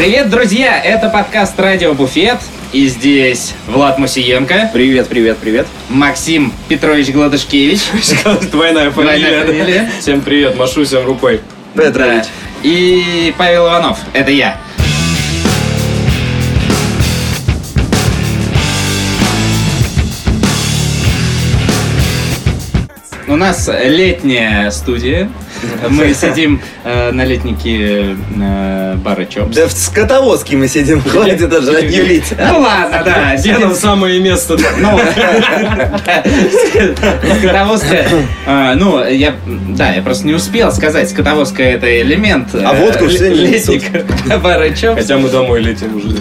Привет, друзья! Это подкаст «Радио Буфет». И здесь Влад Мусиенко, Привет, привет, привет. Максим Петрович Гладышкевич. Двойная фамилия. Всем привет, машу всем рукой. Да. И Павел Иванов. Это я. У нас летняя студия. Мы сидим э, на летнике э, бара Чопс. Да в скотовозке мы сидим, хватит даже юлить. Ну ладно, да, сидим самое место? Ну, скотовозка, а, ну, я, да, я просто не успел сказать, скотовозка это элемент. А э, водку все не летник бара Чопс. Хотя мы домой летим уже.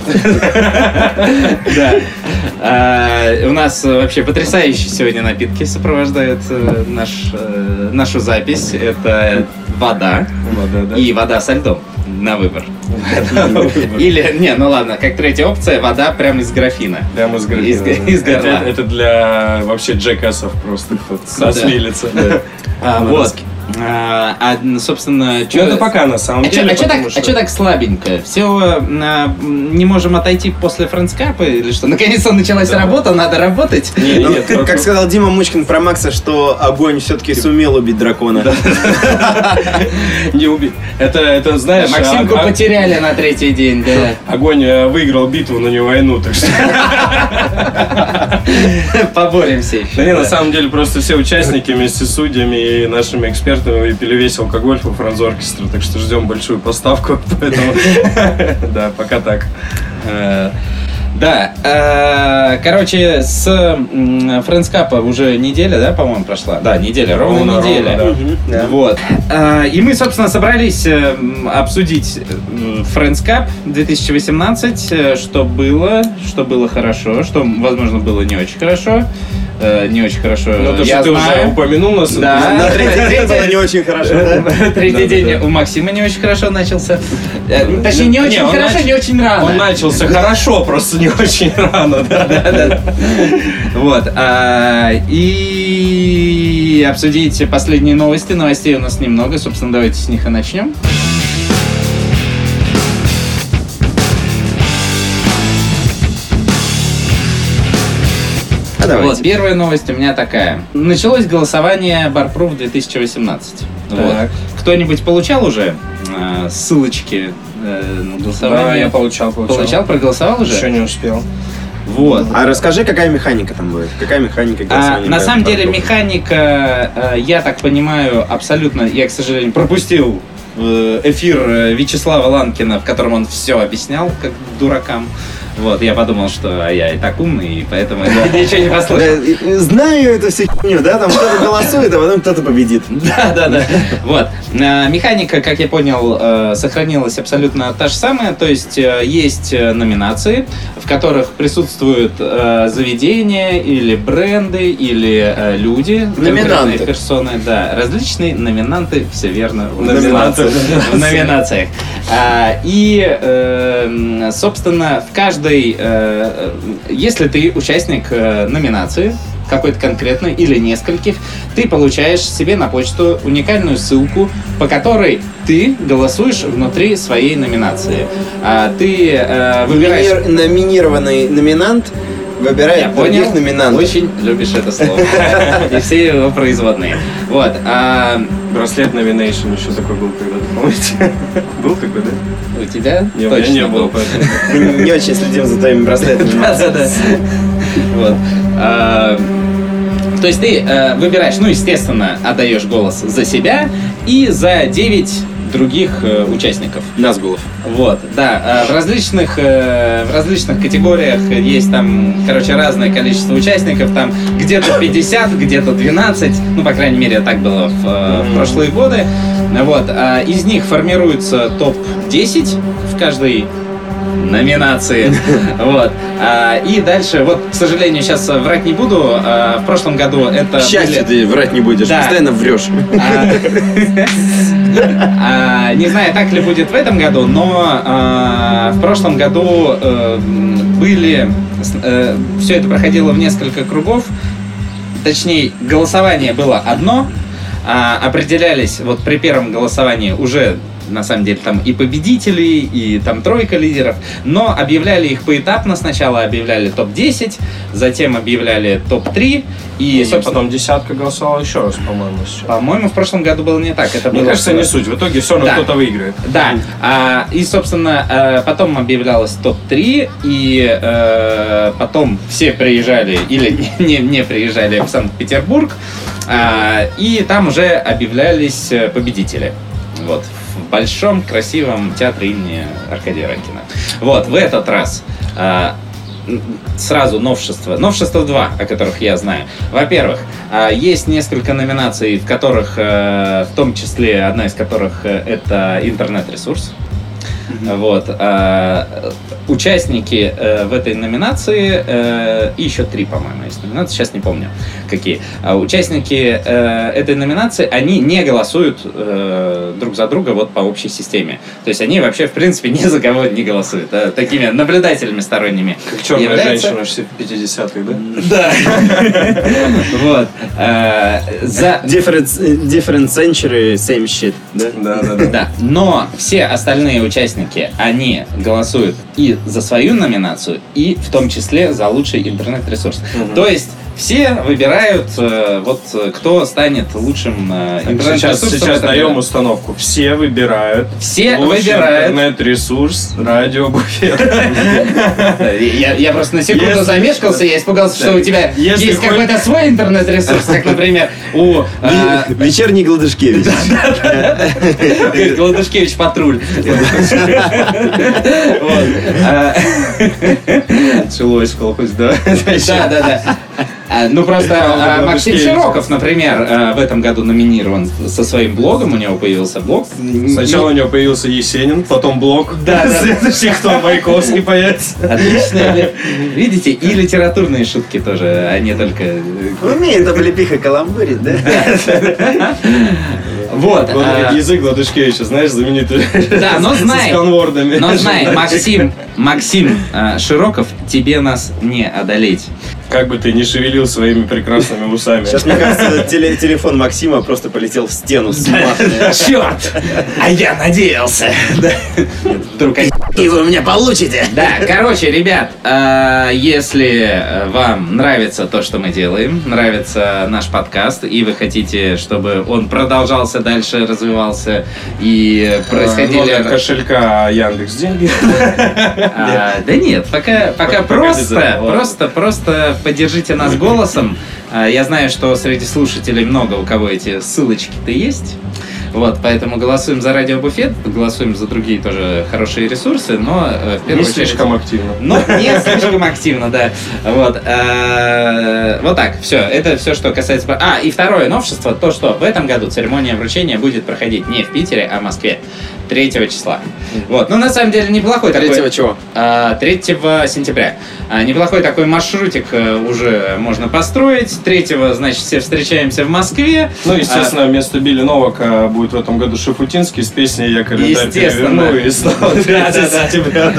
Да. А, У нас э, вообще потрясающие сегодня напитки сопровождают э, наш, э, нашу запись. Это вода Вода, да? и вода со льдом на выбор. Или, не, ну ладно, как третья опция, вода прямо из графина. Прямо из горла. Из- горла. Это, для вообще джекасов просто, кто да. осмелится. А, вот. А, а, собственно, Ну, это пока на самом А деле. что так, потому а чё так слабенько? Все не можем отойти после френдскапа или что? Наконец-то началась Да. работа, надо работать. Не, Ну, нет, как, вот- как сказал Дима Мучкин про Макса, что огонь все-таки сумел убить дракона. не убить. Это, это знаешь, Максимку а- а- потеряли на третий день, да. огонь э, выиграл битву, но не войну, так что. Поборемся еще. Да не, на самом деле просто все участники вместе с судьями и нашими экспертами выпили весь алкоголь по франзоркестру, так что ждем большую поставку, поэтому да, пока так. Э, Да, э, короче, с м, френдскапа уже неделя, да, по-моему, прошла? Да, неделя, ровно Ровно, неделя. ровно, Мгм, да. Вот. А, И мы, собственно, собрались э, обсудить э, Friends Cup 2018, э, что было, что было хорошо, что, возможно, было не очень хорошо. Э, Не очень хорошо, Ну, то, я что ты уже упомянул нас. Да. На третий день было не очень хорошо? Третий день у Максима не очень хорошо начался. Э, Точнее, не Не, очень хорошо, не очень рано. Он начался хорошо, просто не очень рано, да. Да-да. Вот. а, И обсудить последние новости. Новостей у нас немного. Собственно, давайте с них и начнем. А давайте. Вот, первая новость у меня такая. Началось голосование Барпруф 2018. Вот. Так. Кто-нибудь получал уже э, ссылочки э, на Да, голосование? я получал, получал. Получал, проголосовал уже? Еще не успел. Вот. А расскажи, какая механика там будет? Какая механика А, на самом деле кругу? механика, э, я так понимаю, абсолютно, я, к сожалению, пропустил эфир Вячеслава Ланкина, в котором он все объяснял, как дуракам. Вот, я подумал, что я и так умный, и поэтому я ничего не послушал. Знаю эту всю херню, да? Там кто-то голосует, а потом кто-то победит. Да, да, да. Вот. А, Механика, как я понял, э, сохранилась абсолютно та же самая. То есть э, есть э, номинации, в которых присутствуют заведения или бренды или люди, Номинанты. персоны, да, различные номинанты, все верно, в номинациях. В номинациях. А, И, э, м, собственно, в каждой, э, э, если ты участник э, номинации, какой-то конкретной или нескольких, ты получаешь себе на почту уникальную ссылку, по которой ты голосуешь внутри своей номинации. А ты э, выбираешь... Номинир- Номинированный номинант выбирает Я других понял, номинантов. очень любишь это слово. И все его производные. Вот. а Браслет Nomination еще такой был когда-то, помните? Был такой, да? у тебя Не, у меня точно не было, был. поэтому. Мы не очень следим за твоими браслетами. Да, да, да. Вот. То есть ты э, выбираешь, ну, естественно, отдаешь голос за себя и за 9 других э, участников. Назгулов. Вот, да, э, в различных, э, в различных категориях есть там, короче, разное количество участников, там где-то 50, где-то 12, ну, по крайней мере, так было в, э, в прошлые годы. Вот, а из них формируется топ-10 в каждой номинации. Вот. А, И дальше, вот, к сожалению, сейчас врать не буду. а, В прошлом году это К счастью, были- ты врать не будешь. Да. Постоянно врешь. А, Не знаю, так ли будет в этом году, но в прошлом году э, были... Все это проходило в несколько кругов. Точнее, голосование было одно, определялись вот при первом голосовании уже на самом деле там и победители, и там тройка лидеров, но объявляли их поэтапно. Сначала объявляли топ-10, затем объявляли топ-3, и, И собственно, потом десятка голосовала еще раз, по-моему. по-моему, в прошлом году было не так. Это Мне было кажется, не суть. В итоге все равно Да. кто-то выиграет. Да, а, и, собственно, э, потом объявлялось топ-3, и э, потом все приезжали или не, не приезжали в Санкт-Петербург, а, и там уже объявлялись э, победители. Вот, большом красивом театре имени Аркадия Ракина. Вот, в этот раз а, сразу новшества. Новшества два, о которых я знаю. Во-первых, а, есть несколько номинаций, в которых, э, в том числе, одна из которых э, это интернет-ресурс. Вот. а, Участники э, в этой номинации, э, и еще три, по-моему, есть номинации, сейчас не помню, какие. А Участники э, этой номинации, они не голосуют э, друг за друга вот по общей системе. То есть они вообще, в принципе, ни за кого не голосуют. а такими наблюдателями сторонними. Как черная являются. женщина в 50-х, да? Да. Вот. Э, За Different, century, same shit. Да, да. Да, но все остальные участники, они голосуют и за свою номинацию, и в том числе за лучший интернет-ресурс. Мгм. То есть все выбирают, э, вот э, кто станет лучшим э, Сейчас, в сейчас этом даем установку. Все выбирают. Все выбирают. интернет-ресурс, радио-буфет. Я, я просто на секунду Если- замешкался, я испугался, что у тебя Если есть хоть- какой-то свой интернет-ресурс, как, например, у э, Ви- Вечерний Гладышкевич. Как Гладышкевич патруль. Вот. А, в колхозе, да? Да, да, да. А, Ну просто а, Максим. Широков, например, а, в этом году номинирован со своим блогом, у него появился блог. Сначала у него появился Есенин, потом Блок. Да. Следующий, кто Маяковский появится. Отлично. Видите, и литературные шутки тоже, а не только... э, Умеет облепиха каламбурить, да? Вот. Вот а, язык Гладышкевича, знаешь, знаменитый. Да, но С знай. сканвордами. Но знай, Максим, Максим а, Широков, тебе нас не одолеть. Как бы ты ни шевелил своими прекрасными усами. Сейчас, мне кажется, теле- телефон Максима просто полетел в стену с. Черт! А я надеялся. Вдруг они- И вы у меня получите. Да, короче, ребят, э, если э, вам нравится то, что мы делаем, нравится наш подкаст, и вы хотите, чтобы он продолжался дальше, развивался, и происходили... Номер кошелька Яндекс деньги. А, да нет, пока, пока просто, просто, просто поддержите нас голосом. А, Я знаю, что среди слушателей много у кого эти ссылочки-то есть. Вот, поэтому голосуем за радиобуфет, голосуем за другие тоже хорошие ресурсы, но э, в Не первую очередь... слишком активно. Но не слишком активно, да. Вот. э, Вот так, все. Это все, что касается... А, и второе новшество, то, что в этом году церемония вручения будет проходить не в Питере, а в Москве. 3 числа. Вот. Ну, на самом деле, неплохой такой... Третьего чего? А, 3 сентября. А, Неплохой такой маршрутик э, уже можно построить. 3 значит, все встречаемся в Москве. Ну, естественно, вместо Билли Новака будет в этом году Шафутинский с песней «Я календарь Естественно. переверну» и снова 3 Да, да, да. сентября.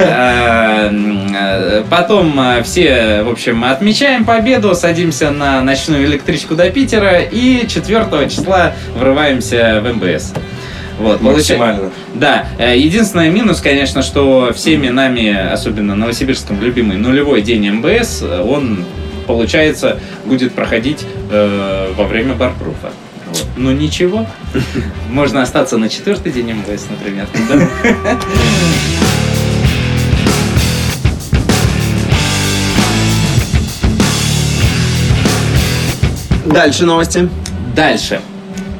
А, э, Потом э, все, в общем, отмечаем победу, садимся на ночную электричку до Питера и 4 числа врываемся в МБС. Вот, Максимально. Да, э, единственный минус, конечно, что всеми нами, особенно новосибирском, любимый нулевой день МБС, э, он, получается, будет проходить э, во время барпруфа. Вот. Ну ничего, можно остаться на четвертый день МБС, например. Да. Дальше новости. Дальше.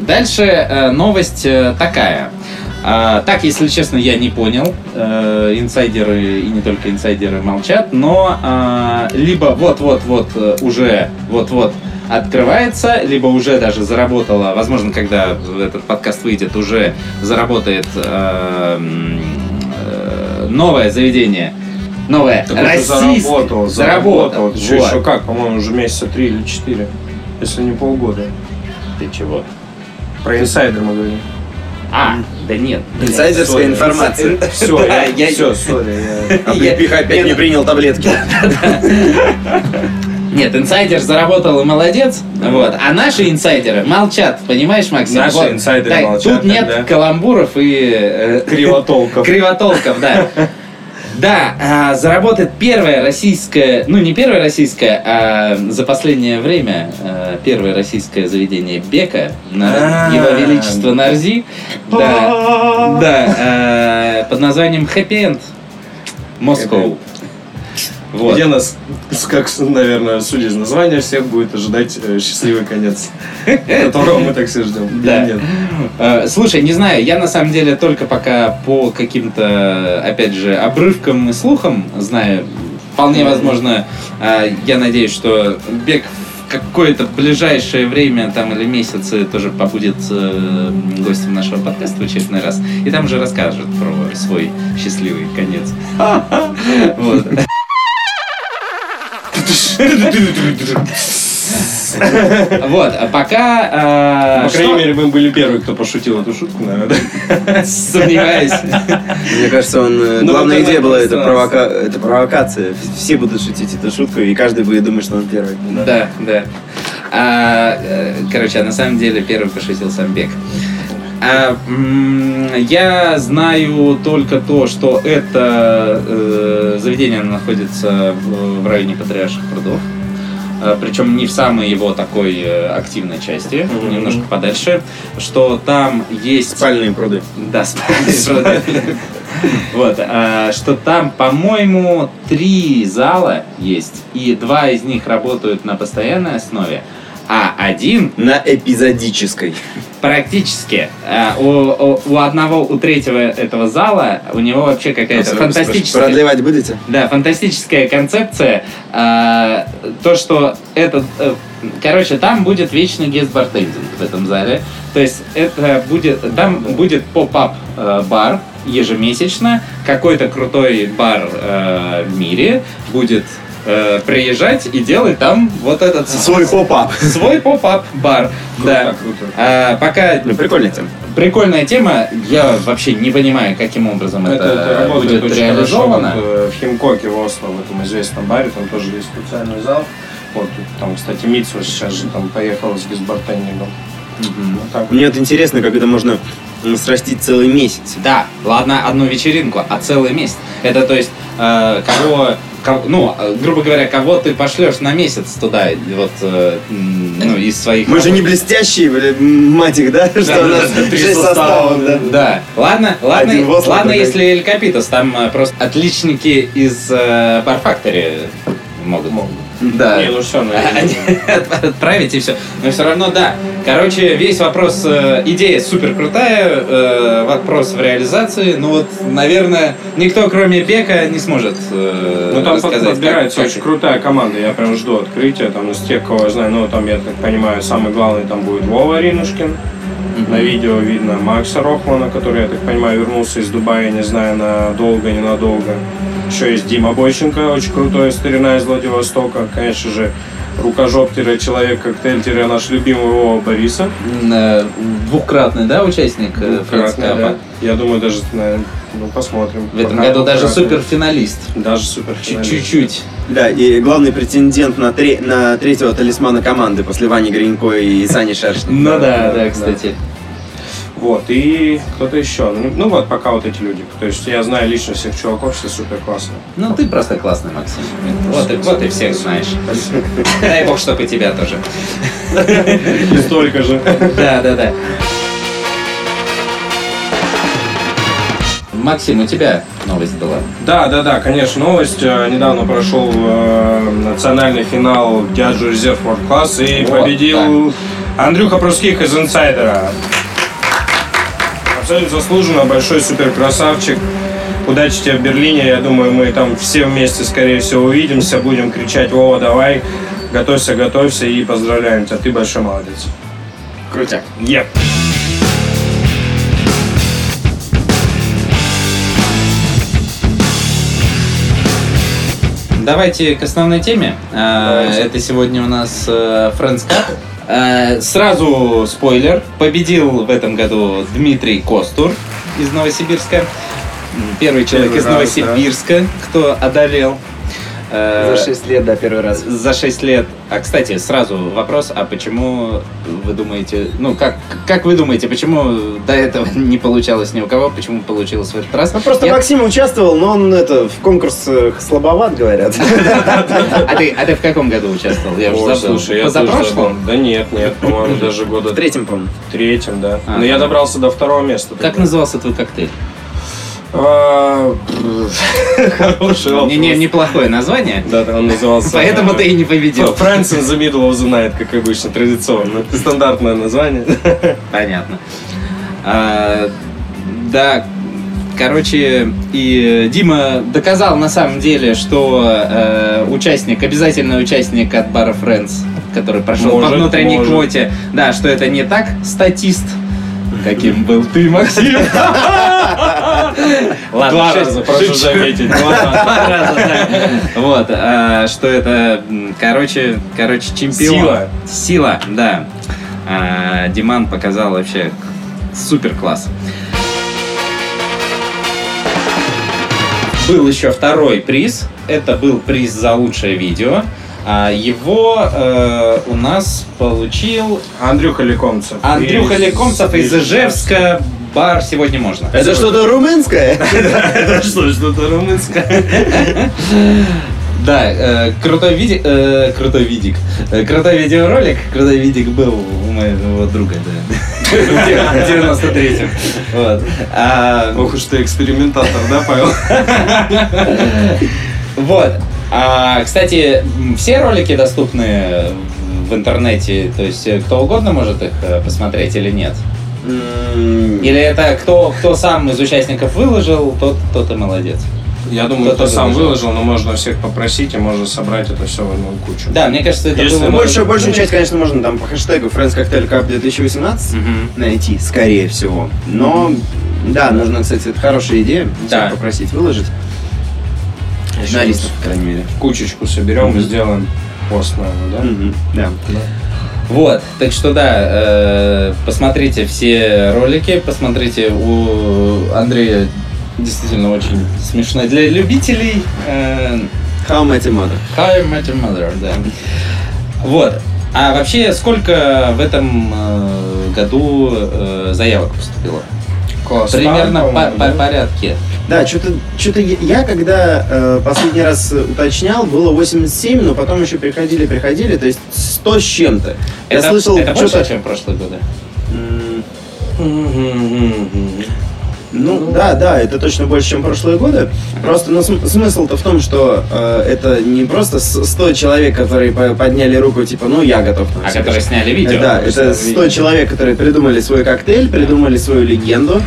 Дальше э, новость э, такая. А, так, если честно, я не понял. Э, инсайдеры и не только инсайдеры молчат, но а, либо вот-вот-вот э, уже вот-вот открывается, либо уже даже заработала, возможно, когда этот подкаст выйдет, уже заработает э, э, новое заведение. Новое Так российское. заработал, Заработал. Еще, еще как, по-моему, уже месяца три или четыре, если не полгода. Ты чего? Про инсайдер мы говорим. А, да нет. Инсайдерская информация. Все, Да, я- все, сори. я- Облепиха опять не принял таблетки. Нет, инсайдер заработал и молодец, вот. А наши инсайдеры молчат, понимаешь, Максим? Наши Вот. инсайдеры Так, молчат, Тут нет да. каламбуров и... э, Кривотолков. Кривотолков, да. Да, а, заработает первое российское, ну не первое российское, а за последнее время а, первое российское заведение Бека на А. Его Величество Нарзи, да, да, а, под названием Happy End Moscow. Вот. Где нас, как, наверное, судя из названия, всех будет ожидать э, счастливый конец, которого мы так все ждем. Да. Нет? Э, Слушай, не знаю, я на самом деле только пока по каким-то, опять же, обрывкам и слухам знаю. Вполне возможно, э, я надеюсь, что Бег какое-то ближайшее время там или месяцы тоже побудет э, гостем нашего подкаста в очередной раз. И там же расскажет про свой счастливый конец. Вот. Вот, а пока... э, По крайней что- мере, мы были первые, кто пошутил эту шутку, наверное. да? Сомневаюсь. Мне кажется, он, э, Ну, главная идея была это, пространство. провока... это провокация. Все будут шутить эту шутку, и каждый будет думать, что он первый. Да, да. А, э, короче, а на самом деле первый пошутил сам Бег. А, я знаю только то, что это э, заведение находится в, районе Патриарших прудов. А, Причем не в самой его такой э, активной части, Мгм. немножко подальше, что там есть Спальные пруды. да, спальные пруды. Вот, а, что там, по-моему, три зала есть, и два из них работают на постоянной основе, а один На эпизодической. практически а, у, у- у одного, у третьего этого зала, у него вообще какая-то фантастическая... Продлевать будете? Да, фантастическая концепция. а, то, что этот... э, короче, там будет вечный guest bartending в этом зале. То есть это будет... Там будет pop-up э, бар ежемесячно. Какой-то крутой бар э, в мире будет э, приезжать и делать там вот этот Свой pop-up. свой pop-up бар. Да. круто. А, пока Ну, прикольная тема. прикольная тема, я вообще не понимаю, каким образом это, Это, это работает будет очень реализовано. хорошо. Вот, э, в Himkok е в Осло, в этом известном баре, там тоже есть специальный зал. Вот, там, кстати, Митсва сейчас же там поехал с guest bartending ом. Мгм. Вот. Мне вот интересно, как это можно срастить целый месяц. Да, ладно, одну вечеринку, а целый месяц. Это то есть, э, кого, кого- ну, э, грубо говоря, кого ты пошлешь на месяц туда, вот, э, ну, из своих... Мы же не блестящие, мать их, да? Что у да, нас шесть состава, составов, да? Да, ладно, ладно, ладно, если Эль Капитас, там э, просто отличники из э, Bar Factory могут. Могут. Да. Не, ну все, Они отправить и все. Но все равно да. Короче, весь вопрос, э, идея супер крутая, э, вопрос в реализации. Ну вот, наверное, никто кроме Бека не сможет э, Ну там подбирается очень крутая команда, я прям жду открытия, там из тех, кого я знаю, ну там, я так понимаю, самый главный там будет Вова Ринушкин, Мгм. на видео видно Макса Рохмана, который, я так понимаю, вернулся из Дубая, не знаю, надолго, ненадолго. Еще есть Дима Бойченко, очень крутой старина из Владивостока, конечно же, рукожоп-человек-коктейль, наш любимый Вова Бориса. Э, Двукратный, да, участник э, Двукратный, Фрэнс да. Я думаю, даже, наверное, ну посмотрим. В этом Пока году даже суперфиналист. Даже супер. Чуть-чуть. Да, и главный претендент на, тре- на третьего талисмана команды после Вани Гринько и Сани Шершни. Ну да, да. кстати. Вот, и кто-то еще. Ну, ну вот, пока вот эти люди. То есть я знаю лично всех чуваков, все супер классные. Ну ты просто классный, Максим. Вот и, вот и всех знаешь. Дай бог, чтобы и тебя тоже. И столько же. Да, да, да. Максим, у тебя новость была. Да, да, да, конечно, новость. Э, Недавно прошел э, национальный финал Diageo Reserve World Class и Вот, победил Андрюха Пруских из Инсайдера. Абсолютно заслуженно, большой супер красавчик. Удачи тебе в Берлине, я думаю, мы там все вместе, скорее всего, увидимся, будем кричать «Вова, давай!» Готовься, готовься и поздравляем тебя, ты большой молодец. Крутяк. Yep. Давайте к основной теме. А, Давайте. Это сегодня у нас э, Friends Cup. А, Сразу спойлер. Победил в этом году Дмитрий Костур из Новосибирска. Первый человек Первый из раз, Новосибирска, кто одолел. Э, За 6 лет, да, первый раз. за 6 лет. А, кстати, сразу вопрос, а почему вы думаете, ну, как, как вы думаете, почему до этого не получалось ни у кого, почему получилось в этот раз? Ну, просто Я- Максим участвовал, но он это в конкурсах слабоват, говорят. А ты, а ты в каком году участвовал? Я уже забыл. слушай, я Позапрошлом? Да нет, нет, по-моему, даже года В третьем, по-моему. третьем, да. А. Но я добрался до второго места. Как назывался твой коктейль? Вопрос. Не, не, неплохое название. Да, он назывался... Поэтому э, ты и не победил. Friends in the Middle of the Night, как обычно, традиционно. Это стандартное название. Понятно. А, да, короче, и Дима доказал на самом деле, что э, участник, обязательный участник от бара Friends, который прошел по Может, внутренней может. квоте, да, что это не так статист, каким был ты, Максим. Ладно, Два шесть- раза, прошу заметить. Два раза. Два раза, да. Вот, а, что это, короче, короче, чемпион. Сила. Сила, да. А, Диман показал вообще супер класс. Был еще второй приз. Это был приз за лучшее видео. А, Его э, у нас получил Андрюха Лекомцев. Андрюха Из- Лекомцев из Ижевска. Бар сегодня можно. Это что-то румынское? Это что, что-то румынское? Да, э, крутой видик, э, крутой видик, Э, крутой видеоролик, крутой видик был у моего друга, да, в 93-м. Вот. А, Ох уж ты экспериментатор, да, Павел? Вот. А, кстати, все ролики доступны в интернете, то есть кто угодно может их посмотреть или нет? Или это кто, кто сам из участников выложил, тот, тот и молодец. Я думаю, Кто-то кто сам выложил. выложил, но можно всех попросить, и можно собрать это все в одну кучу. Да, мне кажется, это Если было... Большую, большую часть, конечно, можно там по хэштегу Friends Cocktail Cup 2018 Мгм. найти, скорее всего. Но, да, нужно, кстати, это хорошая идея, всех Да. попросить выложить. Журналистов, по крайней мере. Кучечку соберем и сделаем пост, наверное, да? Мгм, Да. Вот, так что да, э, посмотрите все ролики, посмотрите у Андрея действительно очень смешно для любителей. э, How I Met Your Mother. How I Met Your Mother, да. Вот. А вообще, сколько в этом э, году э, заявок поступило? Класс. Примерно по, по да? порядке. Да, что-то что я, когда э, последний раз уточнял, было 87, но потом еще приходили, приходили, то есть 100 с чем-то. Я это, слышал, это больше, что-то... чем прошлые годы? Мгм. Ну, да, да, это точно больше, чем прошлые годы. Просто ну, см- смысл-то в том, что э, это не просто с- 100 человек, которые по- подняли руку, типа, ну, я готов. А всё которые решить». сняли видео? Да, это 100 человек, которые придумали свой коктейль, придумали свою легенду,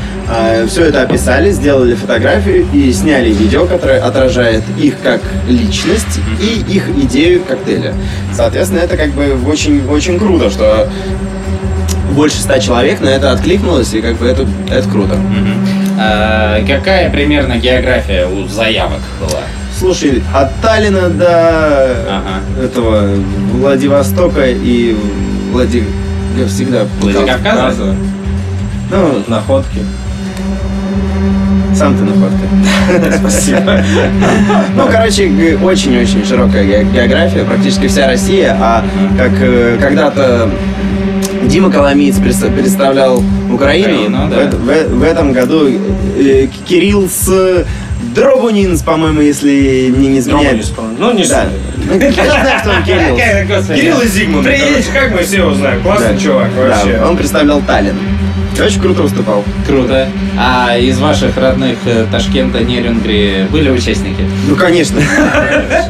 все это описали, сделали фотографию и сняли видео, которое отражает их как личность и их идею коктейля. Соответственно, это как бы очень, очень круто, что больше ста человек на это откликнулось, и как бы это, это круто. Мгм. А, какая примерно география у заявок была? Слушай, от Таллина до Ага. этого Владивостока и Влади... Я всегда. Владикавказа? Ну, Находки. сам ты находка. Спасибо. Ну, короче, очень-очень широкая ге- география, практически вся Россия, а как э, когда-то Дима Коломиец представлял Украину, Украину, в, да. эт- в- в этом году э, Кирилл с Дробунинс, по-моему, если мне не изменяет. Ну, не Да. Ну, Я знаю, что он Кирилл. Кирилл и Зигмунд. Как мы все его знаем. Классный чувак вообще. Он представлял Таллин. Очень круто выступал. Круто. А из ваших родных э, Ташкента, Нерюнгри были участники? Ну, конечно.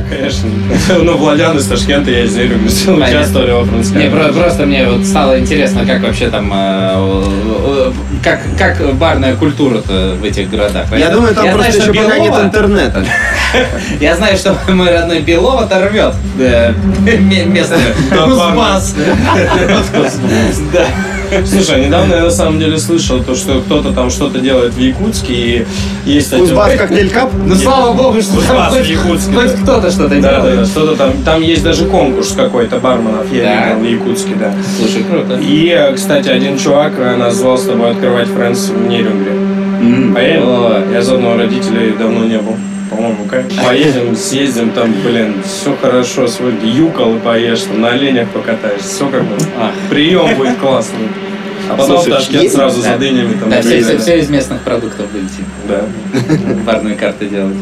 Конечно. Ну, Владян из Ташкента, я из Нерюнгри участвовали во Не, французском. просто мне вот стало интересно, как вообще там, э, как, как барная культура-то в этих городах. Я думаю, там просто еще пока нет интернета. Я знаю, что мой родной Белов оторвет ме- местный Кузбасс. Да. Слушай, недавно я на самом деле слышал, то, что кто-то там что-то делает в Якутске, и есть... один- Кузбасс коктейль кап? Ну слава богу, что там хоть кто-то что-то Да, да, да, делает. что-то там. Там есть даже конкурс какой-то барменов, я видел в Якутске, да. Слушай, круто. И, кстати, один чувак э, нас звал с тобой открывать Фрэнс в Нерюнгре. О, Я заодно родителей давно не был. По-моему, как поедем, съездим там, блин, все хорошо, свой юкол поешь, там, на оленях покатаешься, все как бы. Ах. Прием будет классный. А потом Слушай, в Ташкент есть- сразу Да. за дынями там. Да, все, все из местных продуктов будете. Да. Барные карты делать.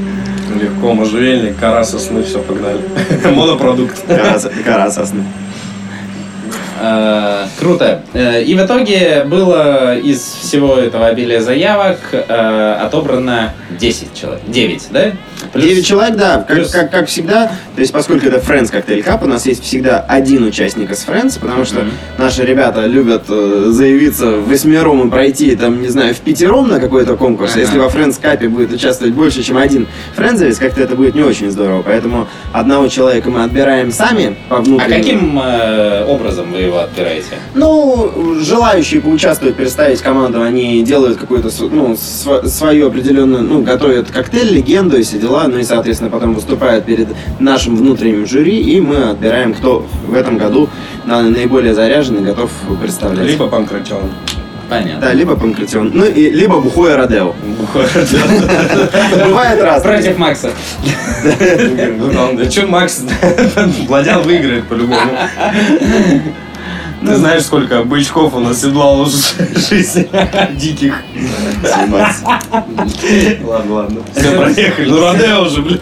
Легко, можжевельник, кора сосны, все, погнали. Монопродукт. Кора сосны. Э, Круто. Э, И в итоге было из всего этого обилия заявок э, отобрано 10 человек. 9, да? Плюс- 9 человек, да, как, плюс- как, как всегда. То есть, поскольку это Friends Cocktail Cup, у нас есть всегда один участник из Friends, потому что Мгм. наши ребята любят заявиться в восьмером и пройти, там, не знаю, в пятером на какой-то конкурс. Ага. Если во Friends Cup будет участвовать больше, чем один френдзовец, как-то это будет не очень здорово. Поэтому одного человека мы отбираем сами по А внутреннему. каким э, образом вы его отбираете? Ну, желающие поучаствовать, представить команду, они делают какую-то, ну, св- свою определенную, ну, готовят коктейль, легенду и все дела, ну и, соответственно, потом выступают перед нашим внутренним жюри, и мы отбираем, кто в этом году на- наиболее заряжен и готов представлять. Либо панкратион. Понятно. Да, либо панкратион, ну, и, либо бухое родео. Бывает разное. Против Макса. Да что Макс, Владян выиграет по-любому. Ты знаешь, сколько бычков он оседлал уже в жизни диких. Ладно, ладно. Все, проехали. Ну, Родео уже, блин.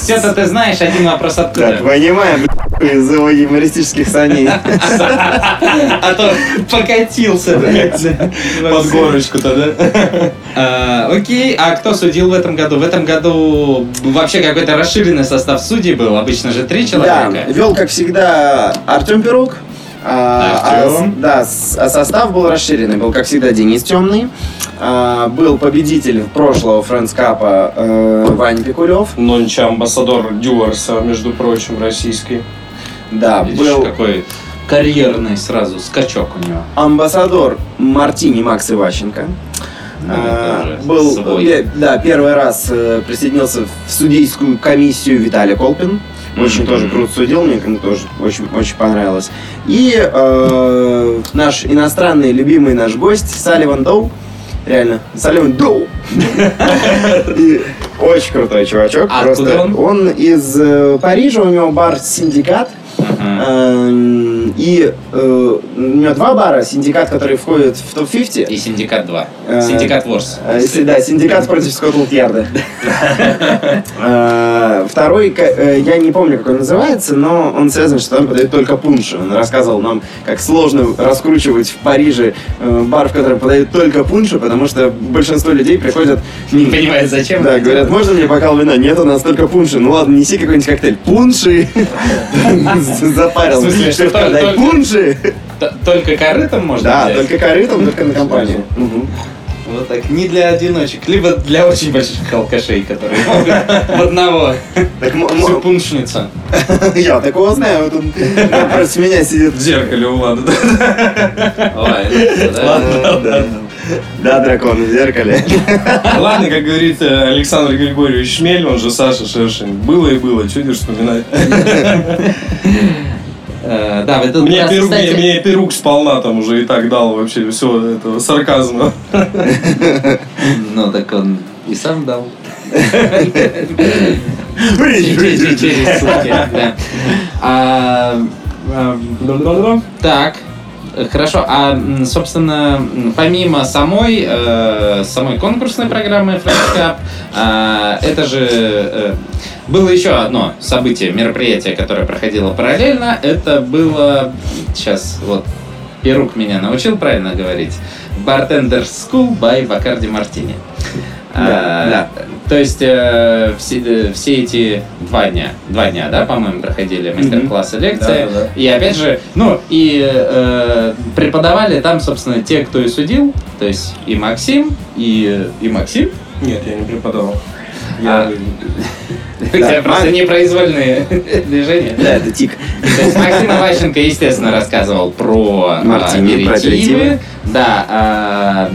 Все-то ты знаешь, один вопрос откуда. Так, понимаем, из его юмористических саней. А то покатился. Под горочку-то, да? А, Окей, а кто судил в этом году? В этом году вообще какой-то расширенный состав судей был. Обычно же три Да, человека. вел, как всегда, Артем Пирук. А, а, да, с- а состав был расширенный. Был, как всегда, Денис Темный. А, был победитель прошлого Френдс Капа э, Ваня Пикулев. Нонча амбассадор Дюарса, между прочим, российский. Да, Видишь, был какой карьерный сразу скачок у него. амбассадор Мартини Макс Иващенко. А, был, свой. да, первый раз э, присоединился в судейскую комиссию Виталий Колпин. Очень тоже круто судил, мне кому тоже очень, очень понравилось. И э, наш иностранный любимый наш гость Салливан Доу. Реально, Салливан Доу. Очень крутой чувачок. А Просто он? из э, Парижа, у него бар Синдикат. Эм, И э, у него два бара. Синдикат, который входит в топ-50. И Синдикат 2. Э, Синдикат Ворс. Э, Да, синдикат против Скотланд-Ярда. Э, Второй, э, я не помню, как он называется, но он связан, что там подают только пунши. Он рассказывал нам, как сложно раскручивать в Париже э, бар, в котором подают только пунши, потому что большинство людей приходят... Не понимает, зачем. Да, говорят, можно мне бокал вина? Нет, у нас только пунши. Ну ладно, неси какой-нибудь коктейль. Пунши! Запарил. В смысле, что дай пунши! Только корытом можно Да, только корытом, только на компанию. Вот так, не для одиночек, либо для очень больших алкашей, которые могут в одного всю пуншницу. Я такого знаю, вот он против меня сидит. В зеркале у Влада. Ну, да. Да, дракон в зеркале. Ладно, как говорит э, Александр Григорьевич Шмель, он же Саша Шершень. Было и было, что здесь вспоминать. Э, Да, тут Мне раз, перук, кстати, мне, мне перук сполна там уже и так дал вообще все этого сарказма. Ну, так он и сам дал. Через через сутки, да. А, а, Так, Хорошо, а, собственно, помимо самой, э, самой конкурсной программы Friends Cup, а, это же э, было еще одно событие, мероприятие, которое проходило параллельно. Это было, сейчас вот, Перук меня научил правильно говорить, Bartender School by Бакарди Мартини. Да, То есть э, все, э, все эти два дня, два дня, да, по-моему, проходили мастер-классы, лекции. Да, да, да. И опять же, ну, и э, преподавали там, собственно, те, кто и судил, то есть и Максим, и, и Максим. Нет, я не преподавал. А. Я У тебя просто непроизвольные движения. Да, это тик. То есть Максим Иващенко, естественно, рассказывал про а, аперитивы. Да, а,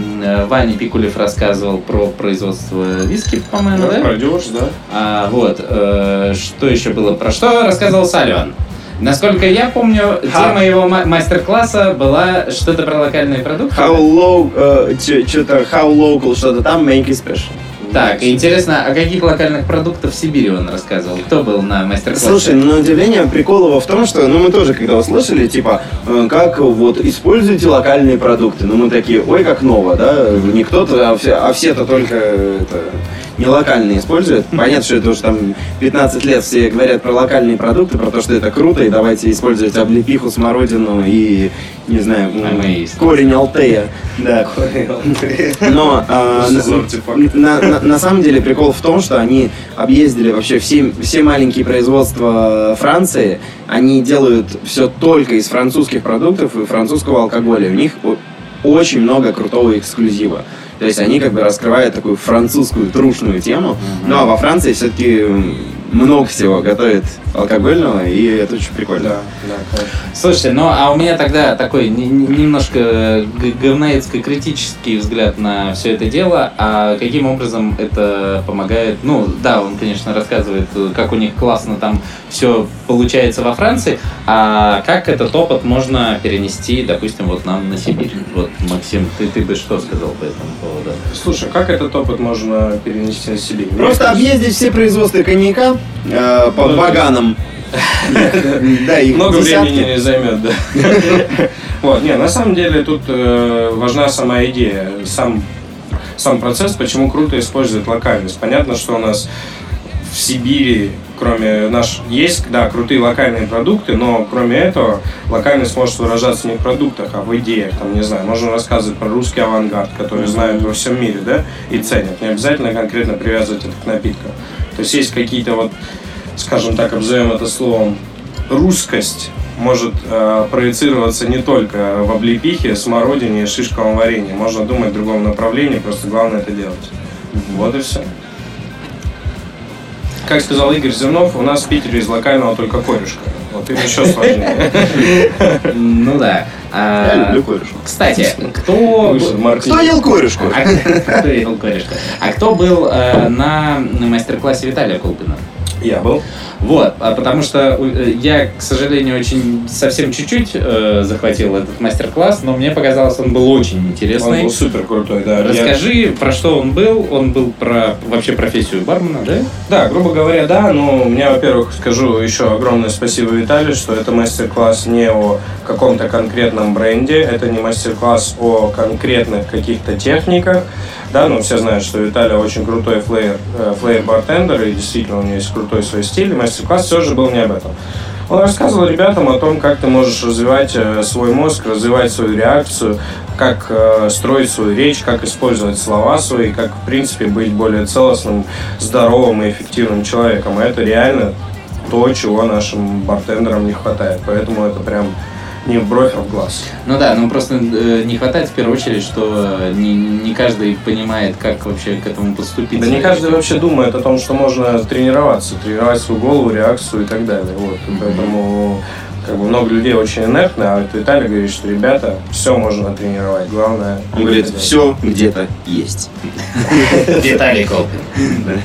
Ваня Пикулев рассказывал про производство виски, по-моему, да? пройдешь, да? А, вот, э, что еще было? Про что рассказывал Салливан? Насколько я помню, Ха. тема его ма- мастер-класса была что-то про локальные продукты. How low, э, что-то how local, что-то там, make it special. Так, интересно, о каких локальных продуктах в Сибири он рассказывал? Кто был на мастер-классе? Слушай, ну, на удивление прикол его в том, что, ну, мы тоже когда услышали, типа, э, как вот используйте локальные продукты. Ну, мы такие, ой, как ново, да? Не кто-то, а все, а все-то только это, не локальные используют. Понятно, что это уже там 15 лет все говорят про локальные продукты, про то, что это круто, и давайте использовать облепиху, смородину и, не знаю, м, А корень алтея. Да. Но а, на, на- на самом деле прикол в том, что они объездили вообще все, все маленькие производства Франции. Они делают все только из французских продуктов и французского алкоголя. У них очень много крутого эксклюзива. То есть они как бы раскрывают такую французскую трушную тему. Ну а во Франции все-таки много всего готовят алкогольного, и это очень прикольно. Да, да, конечно. Слушайте, ну а у меня тогда такой не- не- немножко г- говноедско-критический взгляд на все это дело. А каким образом это помогает? Ну, да, он, конечно, рассказывает, как у них классно там все получается во Франции. А как этот опыт можно перенести, допустим, вот нам на Сибирь? Вот, Максим, ты, ты бы что сказал по этому поводу? Слушай, как этот опыт можно перенести на? Мне Просто объездить все производства коньяка э, по баганам. Да, их Много времени не займет, да. Вот, не, на самом деле тут э, важна сама идея, сам, сам процесс, почему круто использовать локальность. Понятно, что у нас в Сибири, кроме наш, есть, да, крутые локальные продукты, но кроме этого локальность может выражаться не в продуктах, а в идеях. Там, не знаю, можно рассказывать про русский авангард, который знают во всем мире, да, и ценят. Не обязательно конкретно привязывать это к напиткам. То есть есть какие-то вот, скажем так, обзовем это словом, русскость может э, проецироваться не только в облепихе, смородине и шишковом варенье. Можно думать в другом направлении, просто главное это делать. Вот и все. Как сказал Игорь Зернов, у нас в Питере из локального только корюшка. Вот им еще сложнее. Ну да. А, Я люблю корешку. Кстати, кто... Кто ел корешку? А кто ел корешка? А кто был э, на мастер-классе Виталия Колпина? Я был. Вот, а потому что э, я, к сожалению, очень совсем чуть-чуть э, захватил этот мастер-класс, но мне показалось, он был очень Он интересный. был супер крутой, да. Я- Расскажи, про что он был. Он был про вообще профессию бармена, да? Да, грубо говоря, да, но у меня, во-первых, скажу еще огромное спасибо Виталию, что это мастер-класс не о каком-то конкретном бренде, это не мастер-класс о конкретных каких-то техниках, да, ну все знают, что Виталий очень крутой флеер, э, флеер-бартендер, и действительно у него есть крутой свой стиль, и мастер-класс все же был не об этом. Он рассказывал ребятам о том, как ты можешь развивать э, свой мозг, развивать свою реакцию, как э, строить свою речь, как использовать слова свои, как, в принципе, быть более целостным, здоровым и эффективным человеком. И это реально то, чего нашим бартендерам не хватает. Поэтому это прям не в бровь, а в глаз. Ну да, ну просто э, не хватает в первую очередь, что э, не, не каждый понимает, как вообще к этому подступить. Да не каждый вообще думает о том, что можно тренироваться, тренировать свою голову, реакцию и так далее. Вот. И поэтому как бы много людей очень инертны, а вот Виталий говорит, что ребята, все можно тренировать. Главное, Он говорит, делать. все где-то есть. Виталий Колпин.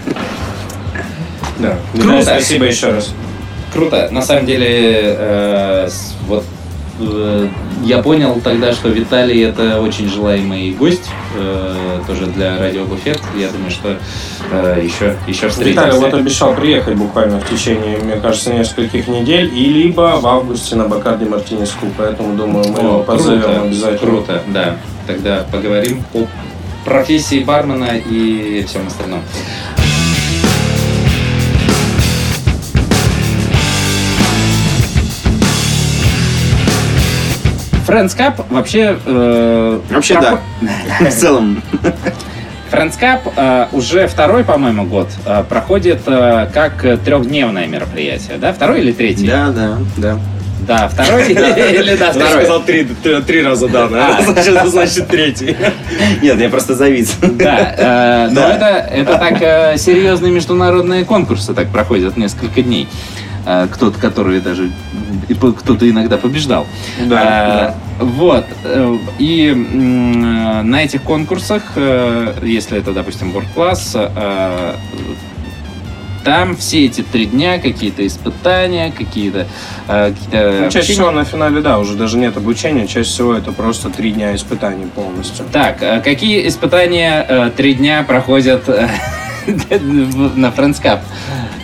Да. Круто. Спасибо еще раз. Круто. На самом деле, э, я понял тогда, что Виталий это очень желаемый гость, э, тоже для радио Буфет. Я думаю, что э, еще, еще встретимся. Виталий вот обещал приехать буквально в течение, мне кажется, нескольких недель, и либо в августе на Бакарди Мартинес Клуб, поэтому думаю, мы его О, позовем круто, обязательно. Круто, да. Тогда поговорим о профессии бармена и всем остальном. Friends Cup вообще... э, Вообще проход- да. В целом. Friends Cup э, уже второй, по-моему, год э, проходит э, как трехдневное мероприятие, да? Второй или третий? Да, да, да. Да, второй или да, второй? три, три раза да, А. значит, значит третий. Нет, я просто завис. Да, э, но это, это так э, серьезные международные конкурсы так проходят несколько дней. Э, кто-то, который даже и кто-то иногда побеждал. Да, Э, Вот. э, И э, на этих конкурсах, если это, допустим, World Class, там все эти три дня какие-то испытания, какие-то э, какие-то Ну, чаще общения. всего на финале, да, уже даже нет обучения, чаще всего это просто три дня испытаний полностью. Так, какие испытания э, три дня проходят на Френдскап.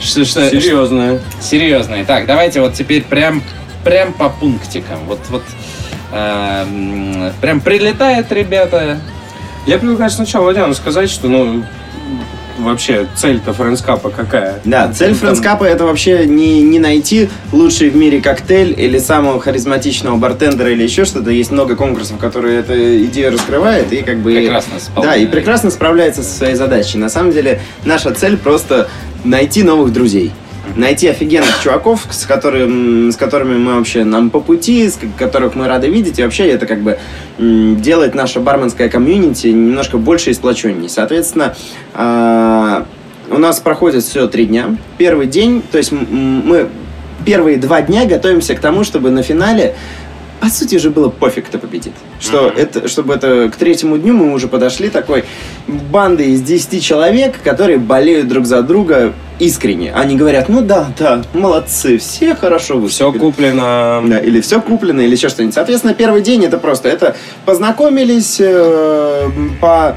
Что, что, Серьезно. серьезные. Так, давайте вот теперь прям, прям по пунктикам. Вот, вот эм, прям прилетает, ребята. Я предлагаю сначала Вадяну сказать, что, ну, вообще цель-то френдскапа какая? Да, цель Там- френдскапа это вообще не, не найти лучший в мире коктейль или самого харизматичного бартендера или еще что-то. Есть много конкурсов, которые эту идею раскрывают и как бы... Прекрасно Да, и прекрасно справляется со своей задачей. На самом деле наша цель просто найти новых друзей. Найти офигенных чуваков, с, которым, с которыми мы вообще нам по пути, с ко- которых мы рады видеть. И вообще это как бы делает наше барменское комьюнити немножко больше и сплоченнее. Соответственно, а, у нас проходит все три дня. Первый день, то есть мы первые два дня готовимся к тому, чтобы на финале по сути уже было пофиг, кто победит. Что это, чтобы это к третьему дню мы уже подошли такой бандой из 10 человек, которые болеют друг за друга искренне. Они говорят, ну да, да, молодцы, все хорошо Все выступили. куплено. Да, или все куплено, или еще что-нибудь. Соответственно, первый день это просто это познакомились, э, по,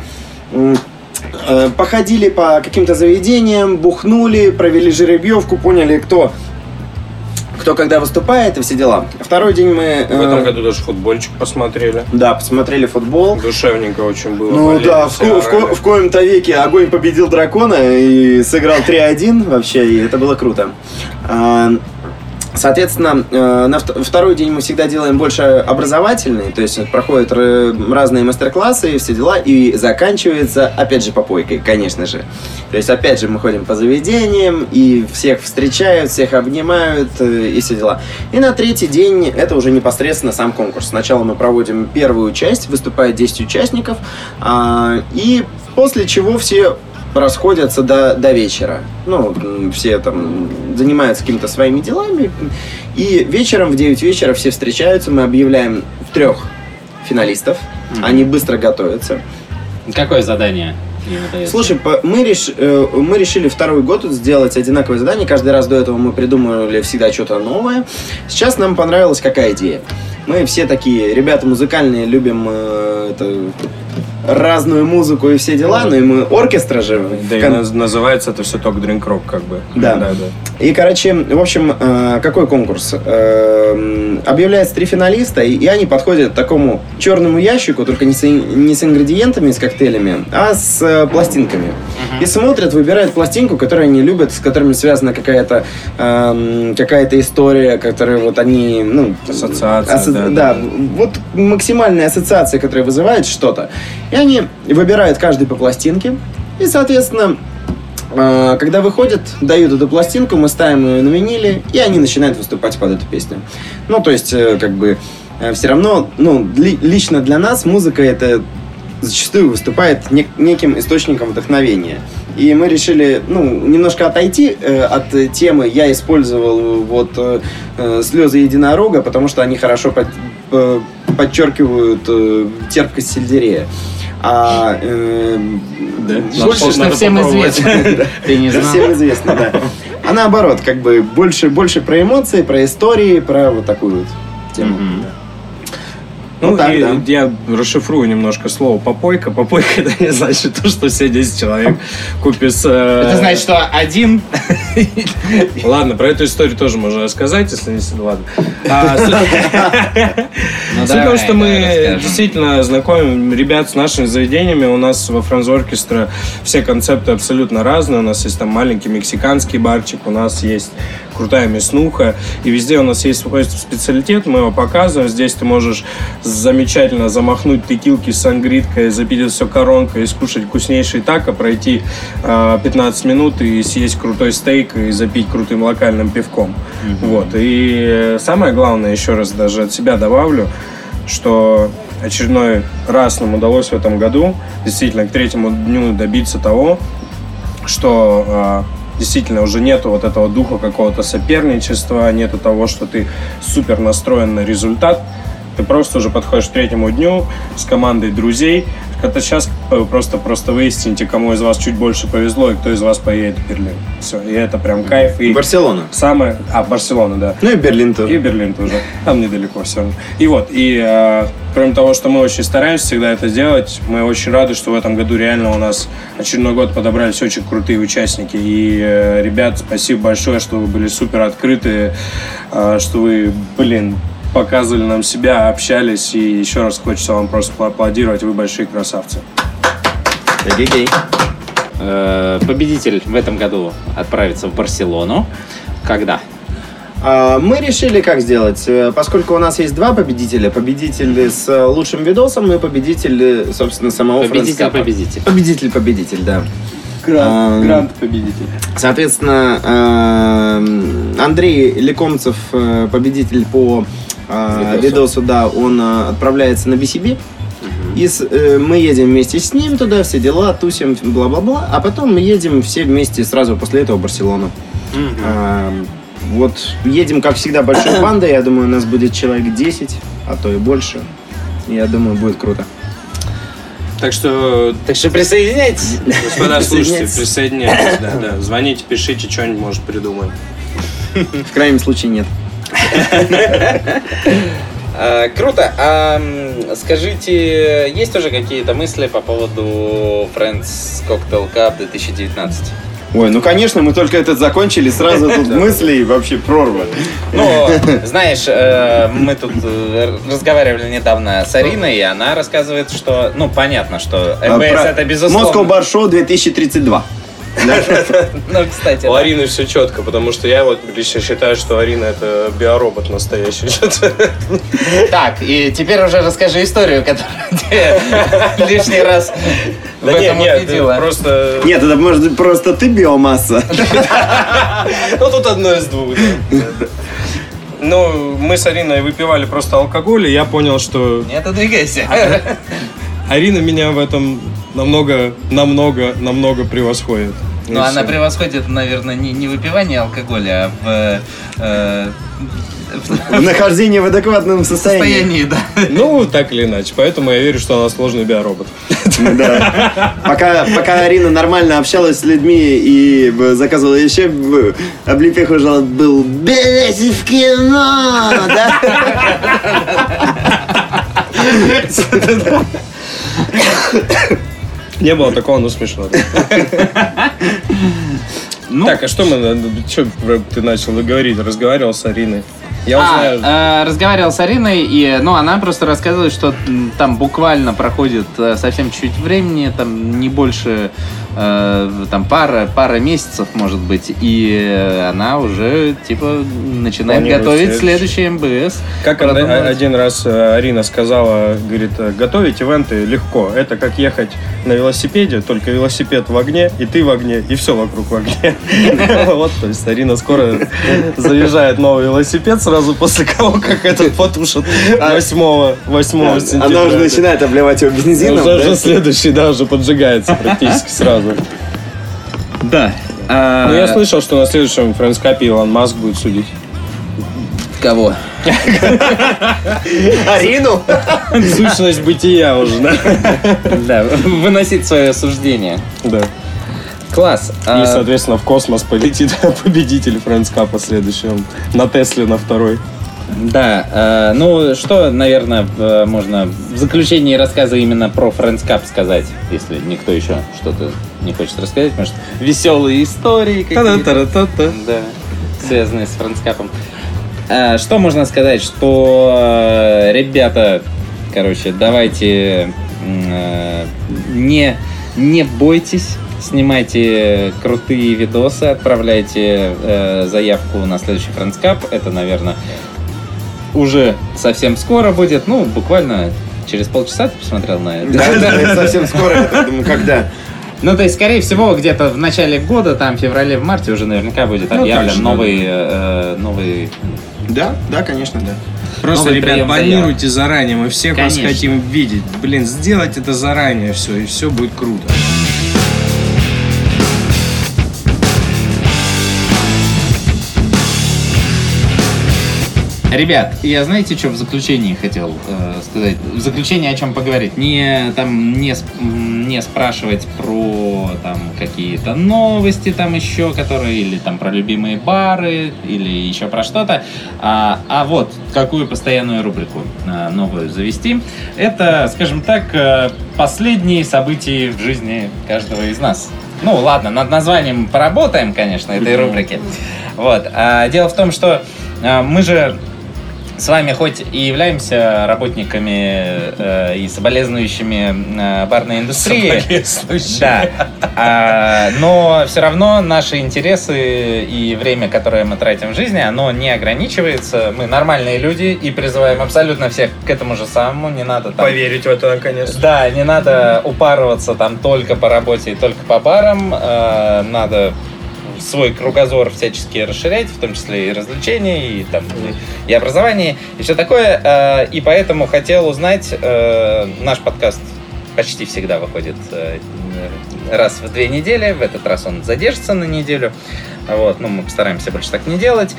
э, походили по каким-то заведениям, бухнули, провели жеребьевку, поняли, кто кто когда выступает и все дела. Второй день мы... В этом э, году даже футбольчик посмотрели. Да, посмотрели футбол. Душевненько очень было. Ну болели, да, в, ко- в ко- в коем-то веке огонь победил дракона и сыграл 3-1 вообще, и это было круто. Соответственно, э, на вт- второй день мы всегда делаем больше образовательный, то есть проходят разные мастер-классы и все дела, и заканчивается, опять же, попойкой, конечно же. То есть, опять же, мы ходим по заведениям, и всех встречают, всех обнимают, э, и все дела. И на третий день это уже непосредственно сам конкурс. Сначала мы проводим первую часть, выступает 10 участников, а, и после чего все расходятся до, до вечера. Ну, все там занимаются какими-то своими делами. И вечером в 9 вечера все встречаются, мы объявляем трех финалистов. Они быстро готовятся. Какое задание? Слушай, мы, реш- э, мы решили второй год сделать одинаковое задание. Каждый раз до этого мы придумывали всегда что-то новое. Сейчас нам понравилась какая идея. Мы все такие ребята музыкальные, любим э, это, разную музыку и все дела, но и мы оркестра же. Да и кон- наз- называется это все только Drink Rock, как бы. Да. да, да. И, короче, в общем, э, какой конкурс? Эм, Объявляется три финалиста, и, и они подходят к такому черному ящику, только не с, не с ингредиентами, с коктейлями, а с э, пластинками. И смотрят, выбирают пластинку, которую они любят, с которыми связана какая-то эм, какая-то история, которую вот они, ну... Ассоциация, асо- да, да, да, вот максимальная ассоциация, которая вызывает что-то. И они выбирают каждый по пластинке, и, соответственно, а, Когда выходят, дают эту пластинку, мы ставим ее на виниле, и они начинают выступать под эту песню. Ну, то есть, э, как бы, все равно, ну, ли- лично для нас музыка это зачастую выступает нек- неким источником вдохновения. И мы решили, ну, немножко отойти э, от э, темы. Я использовал вот э, э, слезы единорога, потому что они хорошо под- э, подчеркивают э, терпкость сельдерея. А э, больше Больше, что всем известно. Ты не знал? всем известно, да. А наоборот, как бы больше, больше про эмоции, про истории, про вот такую вот тему. Мгм. Ну, Ну, так, и да. я расшифрую немножко слово попойка. Попойка это не значит то, что все 10 человек купят... э, Это значит, что один... Ладно, про эту историю тоже можно рассказать, если не... Ладно. А, суть- Ну, Суть в том, что мы действительно знакомим ребят с нашими заведениями. У нас во Франз Оркестра все концепты абсолютно разные. У нас есть там маленький мексиканский барчик, у нас есть крутая мяснуха. И везде у нас есть свой специалитет, мы его показываем. Здесь ты можешь замечательно замахнуть текилки с сангриткой, запить все коронкой, и скушать вкуснейший тако, пройти э, 15 минут и съесть крутой стейк и запить крутым локальным пивком. Вот. И самое главное, еще раз даже от себя добавлю, что очередной раз нам удалось в этом году действительно к третьему дню добиться того, что а, действительно уже нету вот этого духа какого-то соперничества, нету того, что ты супер настроен на результат. Ты просто уже подходишь к третьему дню с командой друзей. Это сейчас Вы просто, просто выясните, кому из вас чуть больше повезло и кто из вас поедет в Берлин. Все, и это прям кайф. И Барселона. самое... А, Барселона, да. Ну и Берлин И тоже. Берлин тоже. Там недалеко все равно. И вот, и э, кроме того, что мы очень стараемся всегда это делать, мы очень рады, что в этом году реально у нас очередной год подобрались очень крутые участники. И, э, ребят, спасибо большое, что вы были супер открыты, э, что вы, блин, показывали нам себя, общались. И еще раз хочется вам просто поаплодировать. Вы большие красавцы. Эгегей. Э, Победитель в этом году отправится в Барселону. Когда? А, Мы решили, как сделать. Э, Поскольку у нас есть два победителя, победитель с э, лучшим видосом и победитель, собственно, самого. Победитель-победитель. Победитель-победитель, да. Ам, победитель. Соответственно, Андрей Лекомцев, победитель по Видосу. видосу, да, он э, отправляется на BCB. И с- э, мы едем вместе с ним туда, все дела, тусим, бла-бла-бла. А потом мы едем все вместе сразу после этого в Барселону. Эм, Вот едем, как всегда, большой бандой. Я думаю, у нас будет человек 10, а то и больше. Я думаю, будет круто. Так что, Так что присоединяйтесь. господа Присоединяйтесь. присоединяйтесь. Да, да. Звоните, пишите, что-нибудь, может, придумаем. В крайнем случае нет. А, Круто. А скажите, есть уже какие-то мысли по поводу Friends Cocktail Cup 2019? Ой, ну конечно, мы только этот закончили, сразу тут мысли вообще прорва. Ну, знаешь, э, мы тут э, разговаривали недавно с Ариной, и она рассказывает, что, ну, понятно, что А, МБС это безусловно. Show 2032. Ну, кстати, У. Арины все четко, потому что я вот лично считаю, что Арина это биоробот настоящий. Так, и теперь уже расскажи историю, которую лишний раз в Да этом нет, убедила. просто... Нет, это может быть просто ты биомасса. Ну, тут одно из двух. Ну, мы с Ариной выпивали просто алкоголь, и я понял, что Нет, двигайся. Арина меня в этом намного, намного, намного превосходит. Ну, она всё. превосходит, наверное, не, не выпивание алкоголя, а в э, в Нахождение в адекватном состоянии. состоянии, да. Ну, так или иначе. Поэтому я верю, что она сложный биоробот. Да. Пока, пока Арина нормально общалась с людьми и заказывала еще, облепиху жалоб был «Билеты в кино!» да? Не было такого, но смешно. Ну, Так, а что мы, что ты начал говорить? Разговаривал с Ариной. Я А, узнаю. э, разговаривал с Ариной, и, ну, она просто рассказывает, что там буквально проходит э, совсем чуть времени, там не больше, э, там пара, пара месяцев, может быть, и она уже, типа, начинает Планирует готовить следующий. следующий МБС. Как Продумывать. один раз э, Арина сказала, говорит, готовить ивенты легко. Это как ехать на велосипеде, только велосипед в огне, и ты в огне, и все вокруг в огне. Вот, то есть Арина скоро заезжает новый велосипед сразу после того, как этот потушат 8 8 сентября. Она уже начинает обливать его бензином. Уже следующий, да, уже поджигается практически сразу. Да. Ну, я слышал, что на следующем френдскапе Илон Маск будет судить. Кого? Арину? Сущность бытия уже, да? Да, выносить свое суждение. Да. Класс. И, А, соответственно, в космос полетит победитель Френдскапа следующего. На Тесле на второй. Да, э, ну что, наверное, можно в заключении рассказа именно про Friends Cup сказать, если никто еще что-то не хочет рассказать, может, веселые истории какие-то, да, связанные с Friends Cup. Э, Что можно сказать, что э, ребята, короче, давайте э, не, не бойтесь, снимайте крутые видосы, отправляйте э, заявку на следующий Friends Cup. Это, наверное, уже совсем скоро будет, ну, буквально через полчаса ты посмотрел на это. Да, да, это совсем скоро. Я думаю, когда? Ну, то есть, скорее всего, где-то в начале года, там, в феврале, в марте уже наверняка будет Ну, объявлен новый, э, новый... Да, да, конечно, да. Просто, Новый ребят, планируйте заранее, мы всех вас Конечно. хотим видеть. Блин, сделать это заранее все, и все будет круто. Ребят, я знаете, что в заключении хотел э, сказать? В заключении о чем поговорить? Не там не, мне спрашивать про там какие-то новости там еще, которые или там про любимые бары или еще про что-то. А, а вот какую постоянную рубрику а, новую завести. Это, скажем так, э, последние события в жизни каждого из нас. Ну ладно, над названием поработаем, конечно, этой рубрики. Вот. А дело в том, что а, мы же с вами хоть и являемся работниками э, и соболезнующими э, барной индустрии, да, а, но все равно наши интересы и время, которое мы тратим в жизни, оно не ограничивается. Мы нормальные люди и призываем абсолютно всех к этому же самому. Не надо там... Поверить в это наконец. Да, не надо упарываться там только по работе и только по барам. Э, надо свой кругозор всячески расширять, в том числе и развлечения, и, там, и, образование, и все такое. Э, И поэтому хотел узнать, э, наш подкаст почти всегда выходит э, раз в две недели, в этот раз он задержится на неделю. Вот, ну, мы постараемся больше так не делать.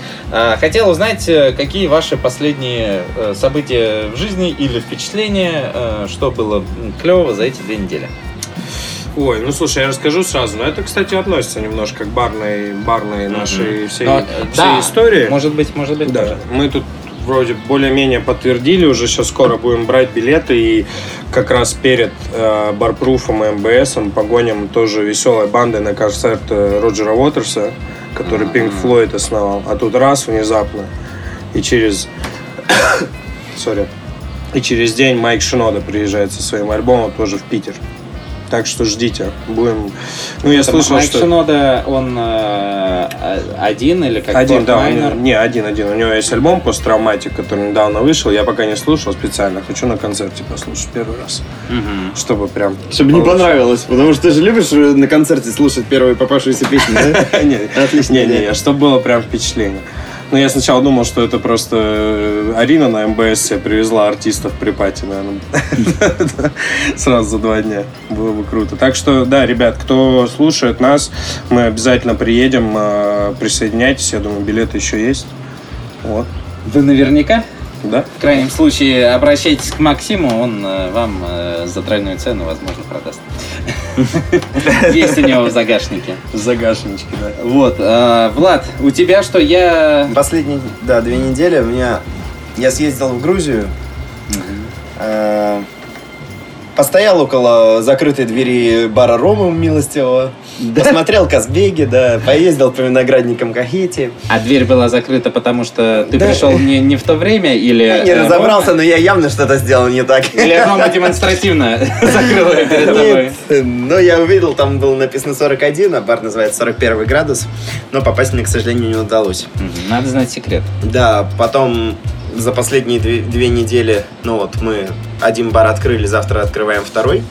Хотел узнать, какие ваши последние события в жизни или впечатления, что было клевого за эти две недели. Ой, ну слушай, я расскажу сразу. Но это, кстати, относится немножко к барной, барной нашей всей, Но, всей да, истории. Может быть, может быть, Да, тоже. мы тут вроде более-менее подтвердили, уже сейчас скоро будем брать билеты и как раз перед э, Барпруфом и МБСом погоним тоже веселой бандой на концерт э, Роджера Уотерса, который Pink Floyd основал. А тут раз внезапно и через сори и через день Майк Шинода приезжает со своим альбомом тоже в Питер. Так что ждите, будем. Ну я Это слышал, Майк что Шинода, он э, один или как один, да, Майнер? него- не, один, один. У него есть альбом посттравматик, который недавно вышел. Я пока не слушал специально. Хочу на концерте послушать первый раз. Мгм. Чтобы прям... Чтобы не понравилось, потому что ты же любишь э, на концерте слушать первые попавшиеся песни, да? Не, Отлично. не, не, не, чтобы было прям впечатление. Но я сначала думал, что это просто э, Арина на МБС привезла артистов при пати, наверное. Сразу за два дня. Было бы круто. Так что, да, ребят, кто слушает нас, мы обязательно приедем. э, Присоединяйтесь. Я думаю, билеты еще есть. Вот. Вы наверняка, Да? в крайнем случае, обращайтесь к Максиму, он э, вам э, за тройную цену, возможно, продаст. Есть у него в загашнике. Загашнички, да. Вот, э, Влад, у тебя что? Я... Последние, да, две недели у меня... Я съездил в Грузию, постоял около закрытой двери бара Рома милостивого, посмотрел Казбеги, да, поездил по виноградникам Кахети. А дверь была закрыта, потому что ты Да. пришел не, не в то время или... Я не э, разобрался, Рома- но я явно что-то сделал не так. Или Рома демонстративно закрыл ее перед тобой. Но я увидел, там было написано 41, а бар называется 41 градус, но попасть мне, к сожалению, не удалось. Надо знать секрет. Да, потом за последние две, две недели, ну вот мы один бар открыли, завтра открываем второй.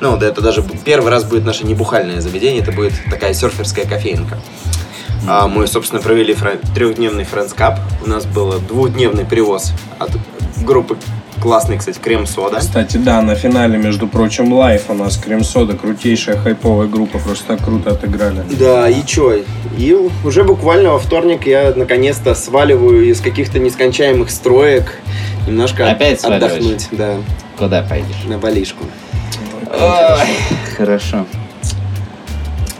Ну, да, это даже первый раз будет наше небухальное заведение, это будет такая серферская кофейнка. А мы, собственно, провели френ- трехдневный Cup. У нас был двухдневный привоз от группы классный, кстати, крем-сода. Кстати, да, на финале, между прочим, лайф у нас Крем-сода, крутейшая хайповая группа, просто так круто отыграли. Да, и чё? И уже буквально во вторник я наконец-то сваливаю из каких-то нескончаемых строек. Немножко Опять сваливаешь? отдохнуть, да, Куда пойдешь? на балишку. Хорошо.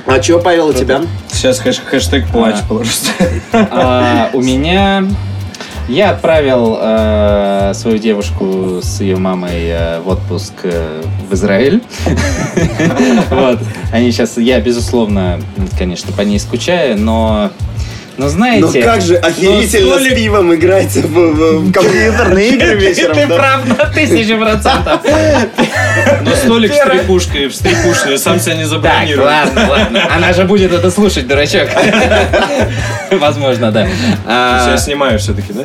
А чё, Павел, у тебя? Сейчас хэш- хэштег плач А. просто. А, у меня... Я отправил э, свою девушку с ее мамой э, в отпуск э, в Израиль. Они сейчас... Я, безусловно, конечно, по ней скучаю, но... Но Ну знаете... как же охерительно столик- с пивом играть в, в- в компьютерные игры вечером, Ты да? прав на тысячу процентов. Но столик с трепушкой, в стрипушной, сам себя не Так, забронирую. ладно, ладно. Она же будет это слушать, дурачок. Возможно, да. А, Я снимаю все-таки, да?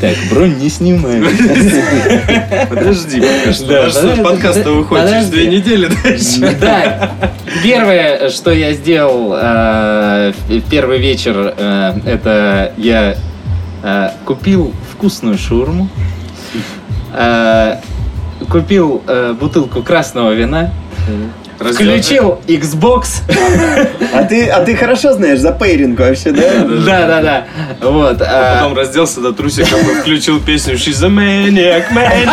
Так, бронь не снимай. Подожди, пока что. Наш подкаст-то выходит через две недели дальше. Да. Первое, что я сделал э, первый вечер, э, это я э, купил вкусную шурму, купил бутылку красного вина, включил Xbox. А ты, а ты хорошо знаешь за пейринг вообще, да? Да, да, да. Вот. а, Потом разделся до трусиков и включил песню She's a maniac, maniac.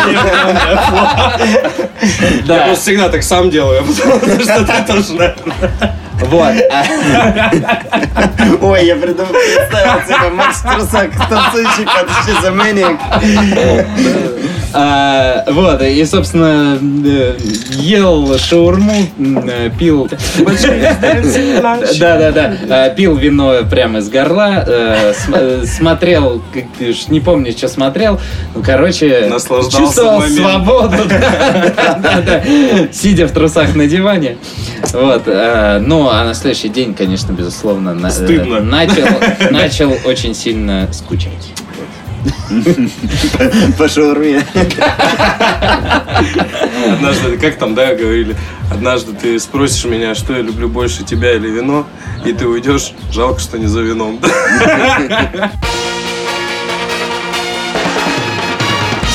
Я Да, просто всегда так сам делаю, потому что ты тоже, наверное. вот. а, Ой, я придумал, представил себе Макс Трусак, танцующий под шизоманиак. А, Вот, и, собственно, э, ел шаурму, э, пил... Да, да, да. Пил вино прямо из горла, э, см- э, смотрел, не помню, что смотрел. Ну, короче, чувствовал свободу, сидя в трусах на диване. Вот. э, Ну, а на следующий день, конечно, безусловно, на- э, Стыдно. начал, начал очень сильно скучать. По шаурме. Однажды, как там, да, говорили, однажды ты спросишь меня, что я люблю больше, тебя или вино, и ты уйдешь, жалко, что не за вином.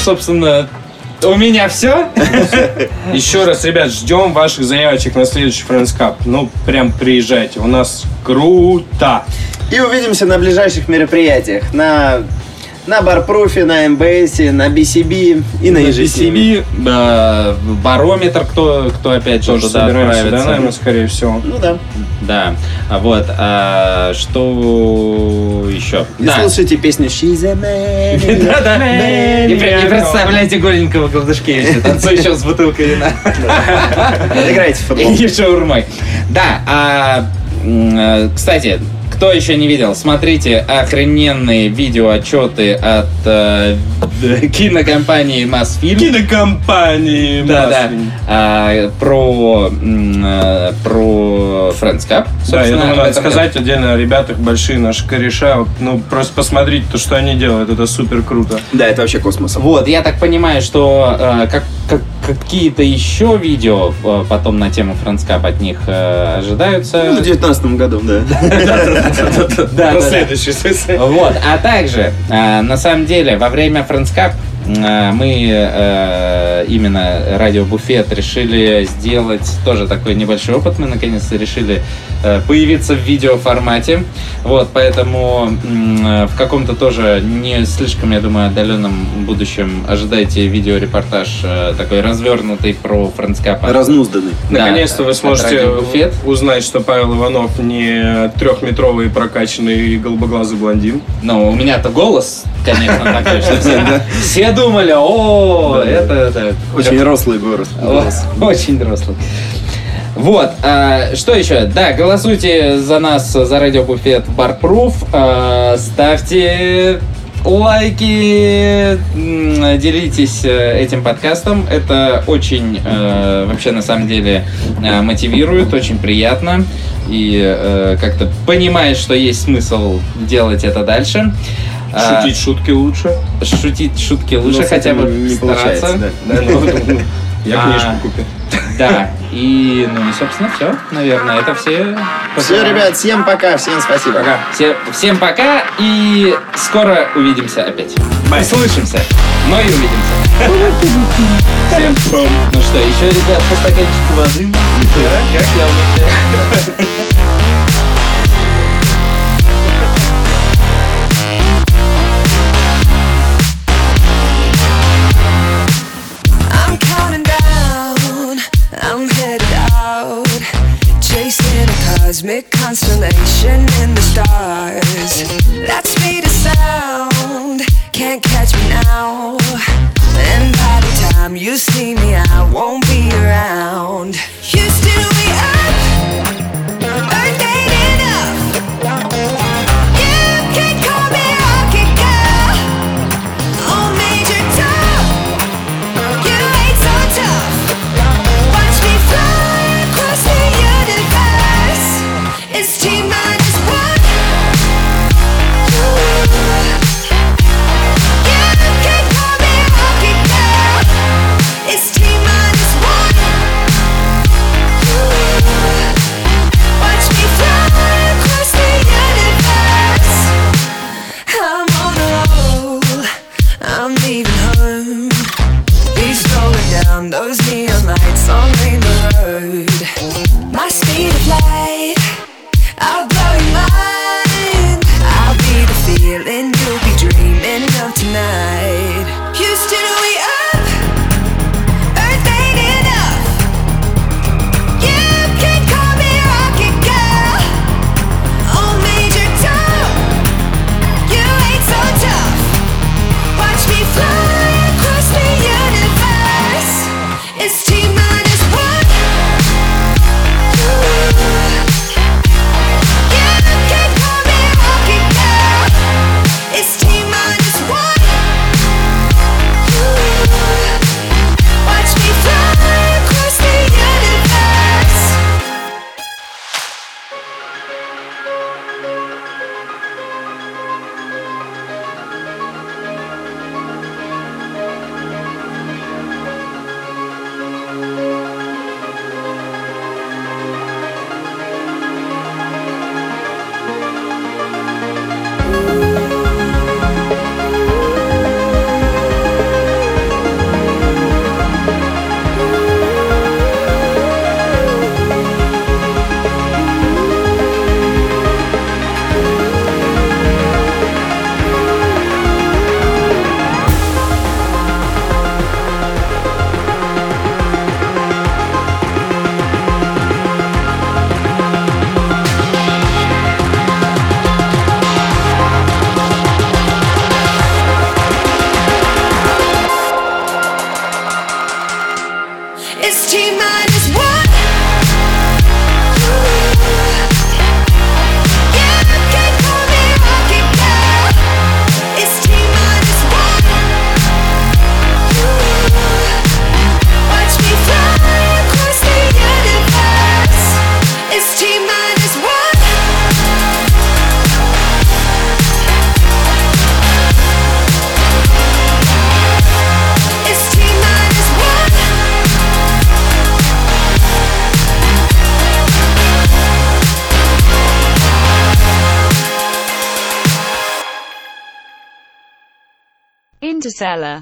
Собственно, у меня все. Еще раз, ребят, ждем ваших заявочек на следующий Friends Cup. Ну, прям приезжайте, у нас круто. И увидимся на ближайших мероприятиях. На, на Барпруфе, на МБСе, на BCB и на EGCB. BCB, да, барометр, кто, кто опять же Тоже туда собираемся, да, отправится. наверное, скорее всего. Ну да. Да, А вот, а, что еще? И слушайте песню She's a man. Да, да. И, представляете голенького Голдышкевича, танцующего с бутылкой вина. Играйте в футбол. И шаурмой. Да, а, э, кстати, кто еще не видел, смотрите охрененные видеоотчеты от э, кинокомпании Мосфильм. Кинокомпании. Да, да. А, про, м, э, про Friends Cup. Да, я думаю, надо сказать отдельно о ребятах, большие наши кореша. Вот, Ну, просто посмотрите то, что они делают, это супер круто. Да, это вообще космос. Вот, я так понимаю, что э, как, как- какие-то еще видео э, потом на тему Friends Cup от них э, ожидаются. Ну, в девятнадцатом году, да. Да, да, следующий. Вот, а также, э, на самом деле, во время Friends Cup мы э, именно радио Буфет решили сделать тоже такой небольшой опыт. Мы наконец-то решили э, появиться в видеоформате. Вот, поэтому э, в каком-то тоже не слишком, я думаю, отдаленном будущем ожидайте видеорепортаж э, такой развернутый про от- Разнузданный. Да, Наконец-то вы сможете узнать, что Павел Иванов не трехметровый прокачанный голубоглазый блондин. Ну, у меня-то голос, конечно, такой, что все, думали, о, это, это Очень рослый город. Очень взрослый. Вот, а, что еще? Да, голосуйте за нас, за Радио Буфет Барпруф. а, ставьте лайки, делитесь э, этим подкастом. Это очень, э, вообще, на самом деле, э, мотивирует, очень приятно. И э, как-то понимаешь, что есть смысл делать это дальше. А, Шутить шутки лучше. шутить шутки лучше, хотя бы не стараться. да. Да, ну, Я А. книжку купил. Да, и, ну и, собственно, все, наверное, это все. Все, ребят, всем пока, всем спасибо. Пока. Все, всем пока, и скоро увидимся опять. Услышимся, но и увидимся. Всем. Ну что, еще, ребят, по стаканчику воды? Да, как я cosmic constellation Isabella.